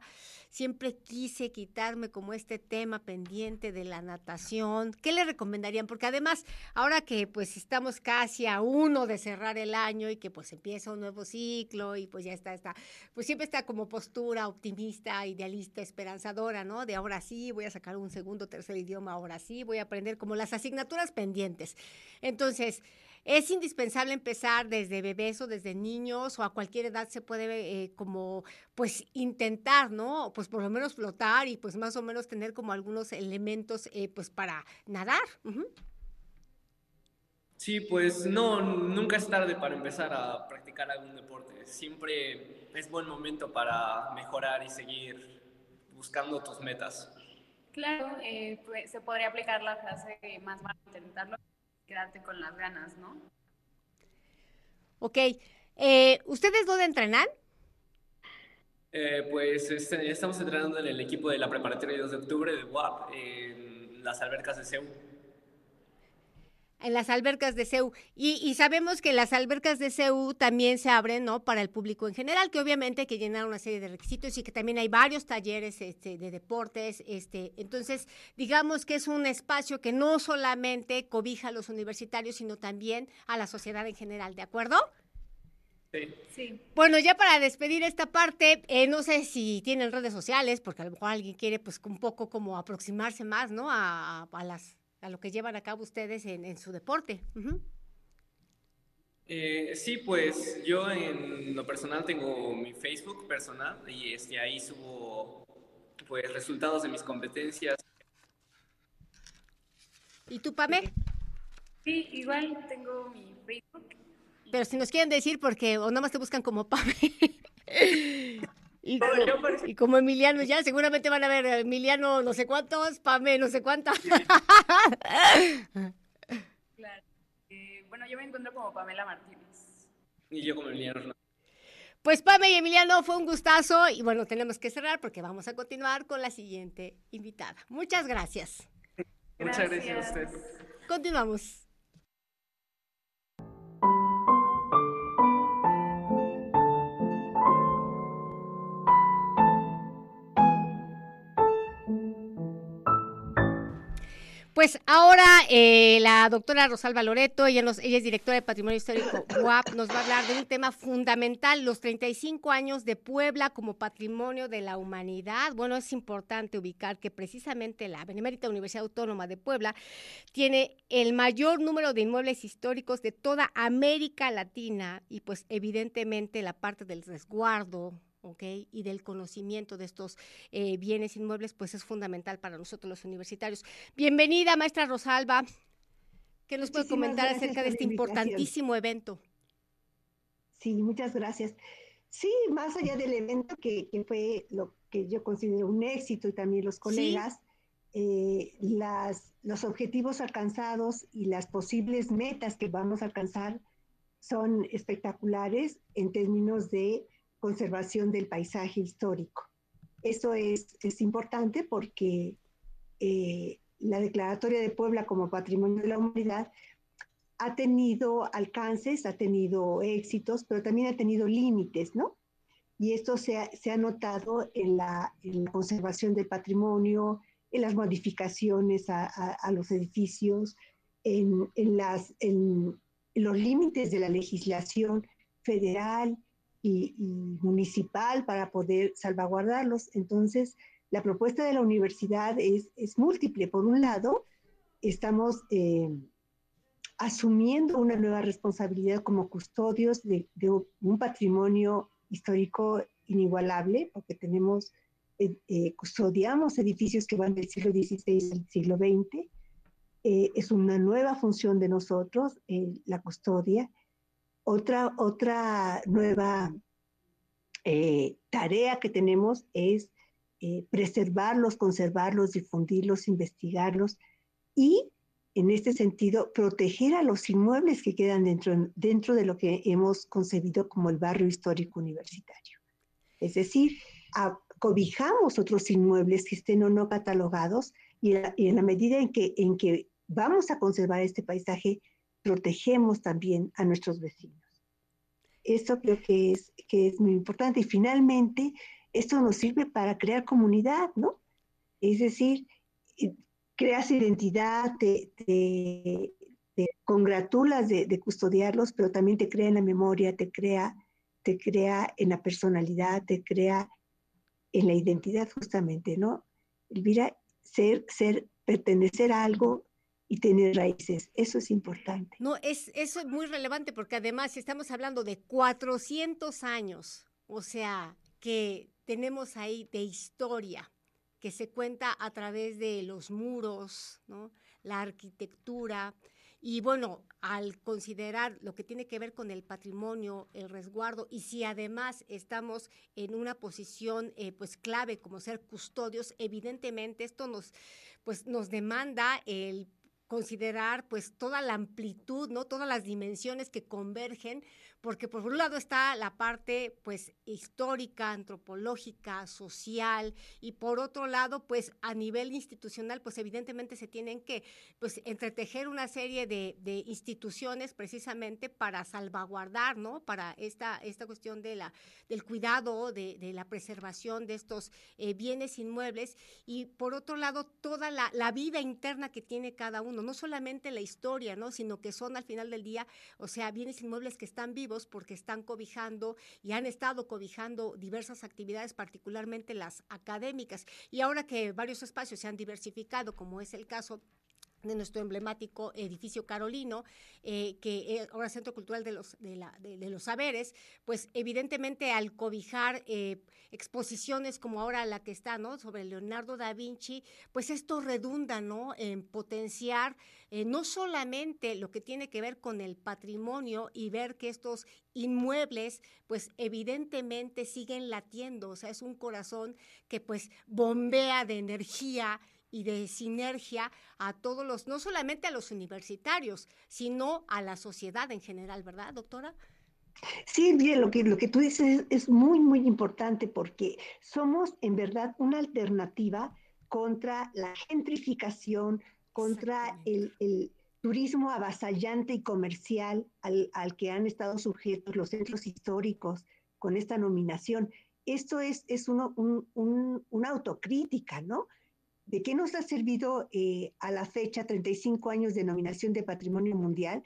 siempre quise quitarme como este tema pendiente de la natación, ¿qué le recomendarían? Porque además, ahora que pues estamos casi a uno de cerrar el año y que pues empieza un nuevo ciclo y pues ya está, está, pues siempre está como postura optimista, idealista, esperanzadora, ¿no? De ahora sí, voy a sacar un segundo, tercer idioma, ahora sí, voy a aprender como las asignaturas pendientes. Entonces, es indispensable empezar desde bebés o desde niños o a cualquier edad se puede eh, como pues intentar, ¿no? Pues por lo menos flotar y pues más o menos tener como algunos elementos eh, pues para nadar. Sí, pues no, nunca es tarde para empezar a practicar algún deporte. Siempre es buen momento para mejorar y seguir buscando tus metas. Claro, eh, pues, se podría aplicar la frase más vale intentarlo quedarte con las ganas, ¿no? Ok. Eh, ¿Ustedes dónde entrenan? Eh, pues este, estamos entrenando en el equipo de la preparatoria 2 de octubre de WAP, en las albercas de CEU en las albercas de CEU. Y, sabemos que las albercas de CEU también se abren, ¿no? Para el público en general, que obviamente hay que llenar una serie de requisitos y que también hay varios talleres este, de deportes. Este, entonces, digamos que es un espacio que no solamente cobija a los universitarios, sino también a la sociedad en general, ¿de acuerdo? Sí. sí. Bueno, ya para despedir esta parte, eh, no sé si tienen redes sociales, porque a lo mejor alguien quiere pues un poco como aproximarse más, ¿no? a las a lo que llevan a cabo ustedes en, su deporte. Eh, sí, pues yo en lo personal tengo mi Facebook personal y este, ahí subo pues resultados de mis competencias. ¿Y tú, Pame? Sí, igual tengo mi Facebook. Pero si nos quieren decir, porque o nada más te buscan como Pame. *laughs* Y como, Emiliano ya, seguramente van a ver Emiliano no sé cuántos, Pame no sé cuántas. *laughs* claro. Eh, bueno, yo me encuentro como Pamela Martínez. Y yo como Emiliano Pues Pame y Emiliano, fue un gustazo y bueno, tenemos que cerrar porque vamos a continuar con la siguiente invitada. Muchas gracias. Muchas gracias a usted. Continuamos. Pues ahora eh, la doctora Rosalba Loreto, ella, nos, ella es directora de Patrimonio Histórico *coughs* UAP, nos va a hablar de un tema fundamental, los 35 años de Puebla como patrimonio de la humanidad. Bueno, es importante ubicar que precisamente la Benemérita Universidad Autónoma de Puebla tiene el mayor número de inmuebles históricos de toda América Latina y pues evidentemente la parte del resguardo, ¿ok? Y del conocimiento de estos eh, bienes inmuebles, pues es fundamental para nosotros los universitarios. Bienvenida, maestra Rosalba. ¿Qué nos puede comentar acerca de este importantísimo evento? Sí, muchas gracias. Sí, más allá del evento que, fue lo que yo considero un éxito y también los colegas, eh, las, los objetivos alcanzados y las posibles metas que vamos a alcanzar son espectaculares en términos de conservación del paisaje histórico. Eso es, es importante porque eh, la Declaratoria de Puebla como Patrimonio de la Humanidad ha tenido alcances, ha tenido éxitos, pero también ha tenido límites, ¿no? Y esto se ha, se ha notado en la, en la, conservación del patrimonio, en las modificaciones a, a, los edificios, en, en, las, en los límites de la legislación federal y, municipal para poder salvaguardarlos. Entonces, la propuesta de la universidad es, es múltiple. Por un lado, estamos eh, asumiendo una nueva responsabilidad como custodios de, un patrimonio histórico inigualable, porque tenemos, eh, eh, custodiamos edificios que van del siglo XVI al siglo XX. es una nueva función de nosotros, la custodia, otra, otra nueva eh, tarea que tenemos es eh, preservarlos, conservarlos, difundirlos, investigarlos y, en este sentido, proteger a los inmuebles que quedan dentro, dentro de lo que hemos concebido como el barrio histórico universitario. Es decir, cobijamos otros inmuebles que estén o no catalogados y, en la medida en que, en que vamos a conservar este paisaje, protegemos también a nuestros vecinos. Esto creo que es, que es muy importante. Y finalmente, esto nos sirve para crear comunidad, ¿no? Es decir, creas identidad, te, te, congratulas de, de, custodiarlos, pero también te crea en la memoria, te crea, te crea en la personalidad, te crea en la identidad justamente, ¿no? Elvira, ser, ser, pertenecer a algo y tener raíces. Eso es importante. No, es, eso es muy relevante porque además estamos hablando de 400 años, o sea, que tenemos ahí de historia, que se cuenta a través de los muros, ¿no? la arquitectura, y bueno, al considerar lo que tiene que ver con el patrimonio, el resguardo, y si además estamos en una posición eh, pues clave como ser custodios, evidentemente esto nos, pues, nos demanda el considerar pues toda la amplitud, ¿no? Todas las dimensiones que convergen porque por un lado está la parte pues histórica, antropológica, social y por otro lado pues a nivel institucional pues evidentemente se tienen que pues entretejer una serie de, instituciones precisamente para salvaguardar, ¿no? Para esta, esta cuestión de la, del cuidado, de, la preservación de estos eh, bienes inmuebles y por otro lado toda la, la vida interna que tiene cada uno, no solamente la historia, ¿no? Sino que son al final del día, o sea, bienes inmuebles que están vivos porque están cobijando y han estado cobijando diversas actividades, particularmente las académicas. Y ahora que varios espacios se han diversificado, como es el caso de nuestro emblemático edificio carolino, eh, que es ahora Centro Cultural de los, de, los Saberes, pues evidentemente al cobijar eh, exposiciones como ahora la que está, ¿no? Sobre Leonardo da Vinci, pues esto redunda, ¿no? En potenciar eh, no solamente lo que tiene que ver con el patrimonio y ver que estos inmuebles, pues evidentemente siguen latiendo, o sea, es un corazón que pues bombea de energía y de sinergia a todos los, no solamente a los universitarios, sino a la sociedad en general, ¿verdad, doctora? Sí, bien, lo que, lo que tú dices es, muy, muy importante porque somos en verdad una alternativa contra la gentrificación, contra el, turismo avasallante y comercial al, que han estado sujetos los centros históricos con esta nominación. Esto es, es uno, una autocrítica, ¿no? ¿De qué nos ha servido eh, a la fecha 35 años de nominación de Patrimonio Mundial?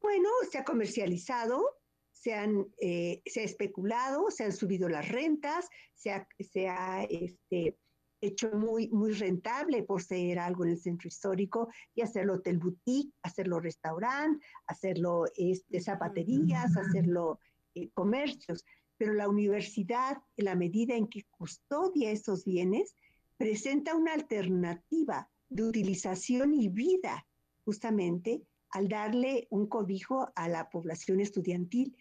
Bueno, se ha comercializado, se, han, eh, se ha especulado, se han subido las rentas, se ha, se ha este, hecho muy, muy rentable poseer algo en el centro histórico y hacerlo hotel boutique, hacerlo restaurante, hacerlo este, zapaterías, hacerlo eh, comercios. Pero la universidad, en la medida en que custodia esos bienes, presenta una alternativa de utilización y vida, justamente al darle un cobijo a la población estudiantil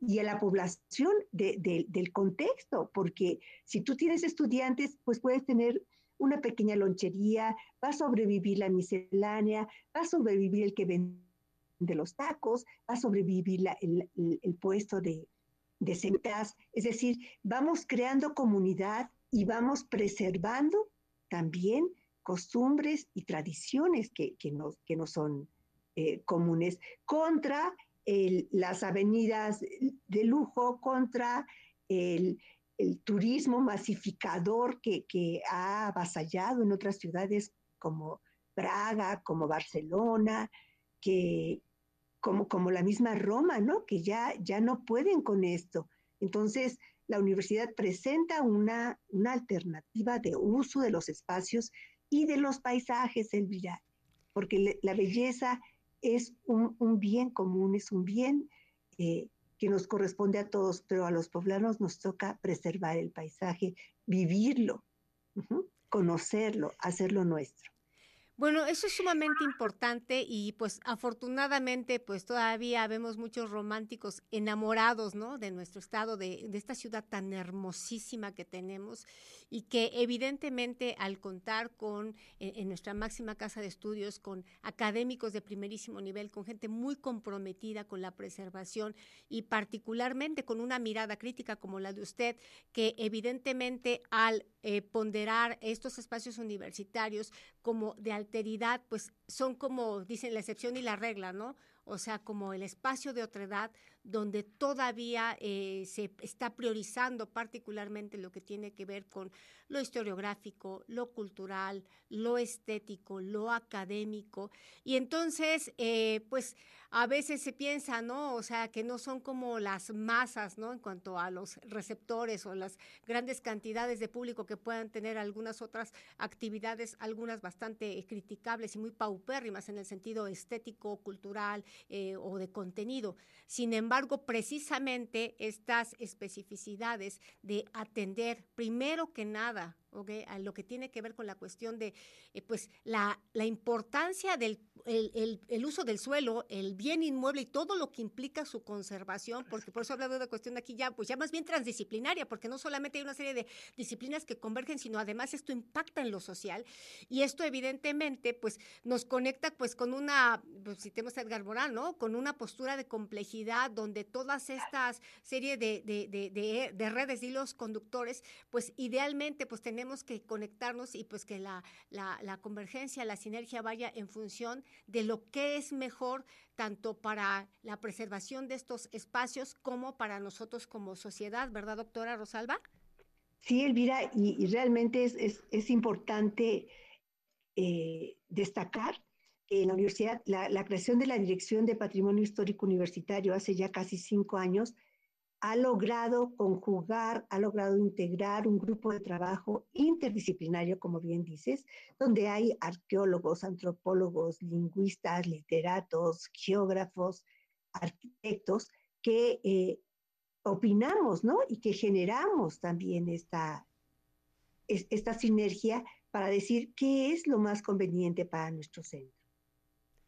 y a la población del contexto, porque si tú tienes estudiantes, pues puedes tener una pequeña lonchería, va a sobrevivir la miscelánea, va a sobrevivir el que vende los tacos, va a sobrevivir el, puesto de, de es decir, vamos creando comunidad y vamos preservando también costumbres y tradiciones que, que, no, que no son eh, comunes contra las avenidas de lujo, contra el, turismo masificador que, que, ha avasallado en otras ciudades como Praga, como Barcelona, que, como, como la misma Roma, ¿no? Que ya, ya no pueden con esto. Entonces, la universidad presenta una, una alternativa de uso de los espacios y de los paisajes, Elvira, porque la belleza es un, bien común, es un bien eh, que nos corresponde a todos, pero a los poblanos nos toca preservar el paisaje, vivirlo, conocerlo, hacerlo nuestro. Bueno, eso es sumamente importante y pues afortunadamente pues todavía vemos muchos románticos enamorados, ¿no? De nuestro estado, de, de, esta ciudad tan hermosísima que tenemos y que evidentemente al contar con, en, nuestra máxima casa de estudios, con académicos de primerísimo nivel, con gente muy comprometida con la preservación y particularmente con una mirada crítica como la de usted, que evidentemente al eh, ponderar estos espacios universitarios como de alteridad, pues son como, dicen, la excepción y la regla, ¿no? O sea, como el espacio de otredad donde todavía eh, se está priorizando particularmente lo que tiene que ver con lo historiográfico, lo cultural, lo estético, lo académico. Y entonces, eh, pues a veces se piensa, ¿no? O sea, que no son como las masas, ¿no? En cuanto a los receptores o las grandes cantidades de público que puedan tener algunas otras actividades, algunas bastante criticables y muy paupérrimas en el sentido estético, cultural eh, o de contenido. Sin embargo, precisamente estas especificidades de atender primero que nada a lo que tiene que ver con la cuestión de eh, pues la, la, importancia del el, el, uso del suelo, el bien inmueble y todo lo que implica su conservación, porque por eso he hablado de cuestión aquí ya, pues ya más bien transdisciplinaria, porque no solamente hay una serie de disciplinas que convergen, sino además esto impacta en lo social y esto evidentemente pues nos conecta pues con una, pues, si tenemos a Edgar Moral, ¿no? Con una postura de complejidad donde todas estas serie de, de, de, de redes y los conductores, pues idealmente pues tenemos que conectarnos y pues que la, la, convergencia, la sinergia vaya en función de lo que es mejor tanto para la preservación de estos espacios como para nosotros como sociedad, ¿verdad, doctora Rosalba? Sí, Elvira, y, realmente es, es, importante eh, destacar que la universidad, la, la, creación de la Dirección de Patrimonio Histórico Universitario hace ya casi cinco años ha logrado conjugar, ha logrado integrar un grupo de trabajo interdisciplinario, como bien dices, donde hay arqueólogos, antropólogos, lingüistas, literatos, geógrafos, arquitectos, que eh, opinamos, ¿no? Y que generamos también esta, esta sinergia para decir qué es lo más conveniente para nuestro centro.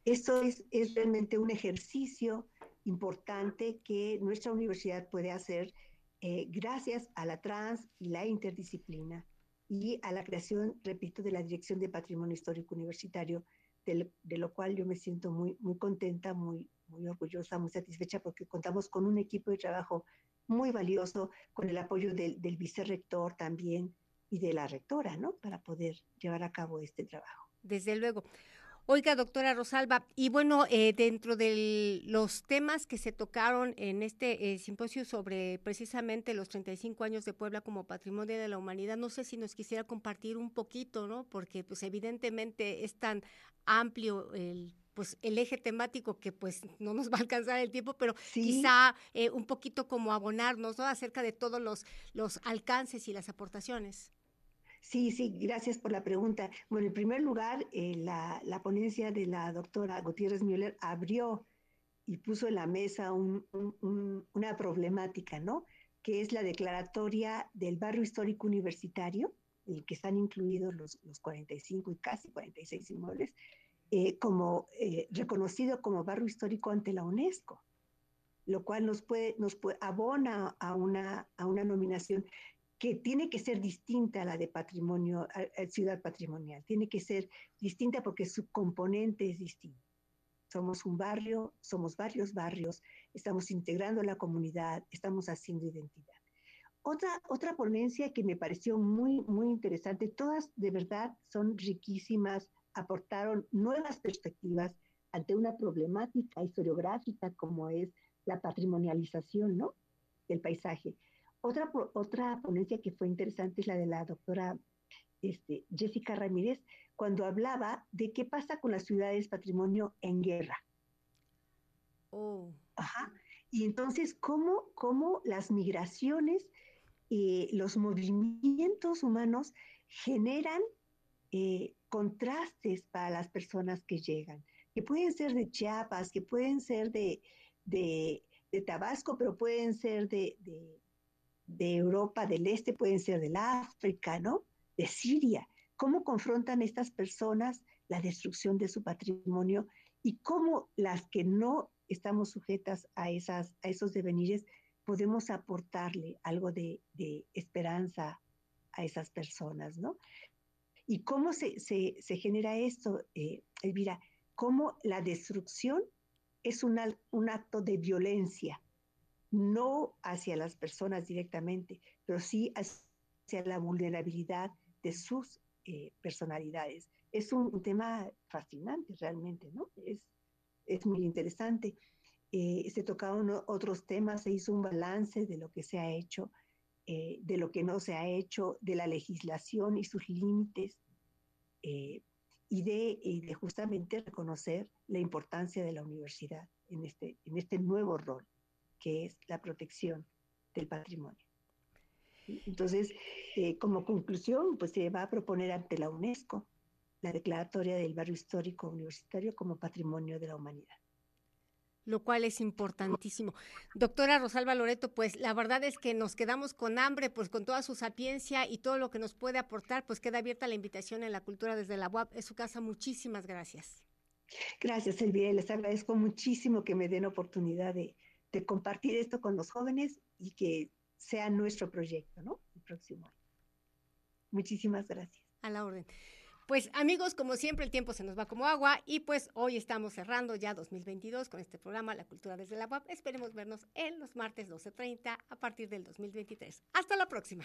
Esto es, es realmente un ejercicio importante que nuestra universidad puede hacer eh, gracias a la trans y la interdisciplina y a la creación, repito, de la Dirección de Patrimonio Histórico Universitario, de, lo cual yo me siento muy, muy contenta, muy, muy orgullosa, muy satisfecha, porque contamos con un equipo de trabajo muy valioso, con el apoyo del, del vicerrector también y de la rectora, ¿no? Para poder llevar a cabo este trabajo. Desde luego. Oiga, doctora Rosalba, y bueno, eh, dentro de los temas que se tocaron en este eh, simposio sobre precisamente los 35 años de Puebla como patrimonio de la humanidad, no sé si nos quisiera compartir un poquito, ¿no? Porque pues evidentemente es tan amplio el pues el eje temático que pues no nos va a alcanzar el tiempo, pero quizá eh, un poquito como abonarnos, ¿no? Acerca de todos los, los alcances y las aportaciones. Sí, sí, gracias por la pregunta. Bueno, en primer lugar, eh, la, ponencia de la doctora Gutiérrez Müller abrió y puso en la mesa una problemática, ¿no? Que es la declaratoria del barrio histórico universitario, en que están incluidos los, los 45 y casi 46 inmuebles, eh, como eh, reconocido como barrio histórico ante la UNESCO lo cual nos puede, nos puede, abona a una, a una nominación que tiene que ser distinta a la de patrimonio, ciudad patrimonial, tiene que ser distinta porque su componente es distinto. Somos un barrio, somos varios barrios, estamos integrando la comunidad, estamos haciendo identidad. Otra, otra ponencia que me pareció muy, muy interesante, todas de verdad son riquísimas, aportaron nuevas perspectivas ante una problemática historiográfica como es la patrimonialización ¿no? del paisaje. Otra, otra ponencia que fue interesante es la de la doctora este, Jessica Ramírez, cuando hablaba de qué pasa con las ciudades patrimonio en guerra. Oh. Ajá. Y entonces, ¿cómo, cómo las migraciones, y los movimientos humanos generan eh, contrastes para las personas que llegan, que pueden ser de Chiapas, que pueden ser de, de, Tabasco, pero pueden ser de, de Europa del Este, pueden ser del África, ¿no? De Siria. ¿Cómo confrontan estas personas la destrucción de su patrimonio y cómo las que no estamos sujetas a, esas, a esos devenires podemos aportarle algo de, esperanza a esas personas, ¿no? ¿Y cómo se, genera esto, eh, Elvira? ¿Cómo la destrucción es un acto de violencia, no hacia las personas directamente, pero sí hacia la vulnerabilidad de sus eh, personalidades. Es un tema fascinante realmente, ¿no? Es, es muy interesante. Eh, se tocaron otros temas, se hizo un balance de lo que se ha hecho, eh, de lo que no se ha hecho, de la legislación y sus límites, y, de, y de justamente reconocer la importancia de la universidad en este, en este nuevo rol, que es la protección del patrimonio. Entonces, eh, como conclusión, pues se va a proponer ante la UNESCO la declaratoria del barrio histórico universitario como patrimonio de la humanidad. Lo cual es importantísimo. Doctora Rosalba Loreto, pues la verdad es que nos quedamos con hambre, pues con toda su sapiencia y todo lo que nos puede aportar, pues queda abierta la invitación en la cultura desde la UAP. Es su casa, muchísimas gracias. Gracias, Elvira, les agradezco muchísimo que me den oportunidad de, de compartir esto con los jóvenes y que sea nuestro proyecto, ¿no? El próximo año. Muchísimas gracias. A la orden. Pues amigos, como siempre el tiempo se nos va como agua y pues hoy estamos cerrando ya 2022 con este programa La Cultura desde la UAP. Esperemos vernos en los martes 12.30 a partir del 2023. Hasta la próxima.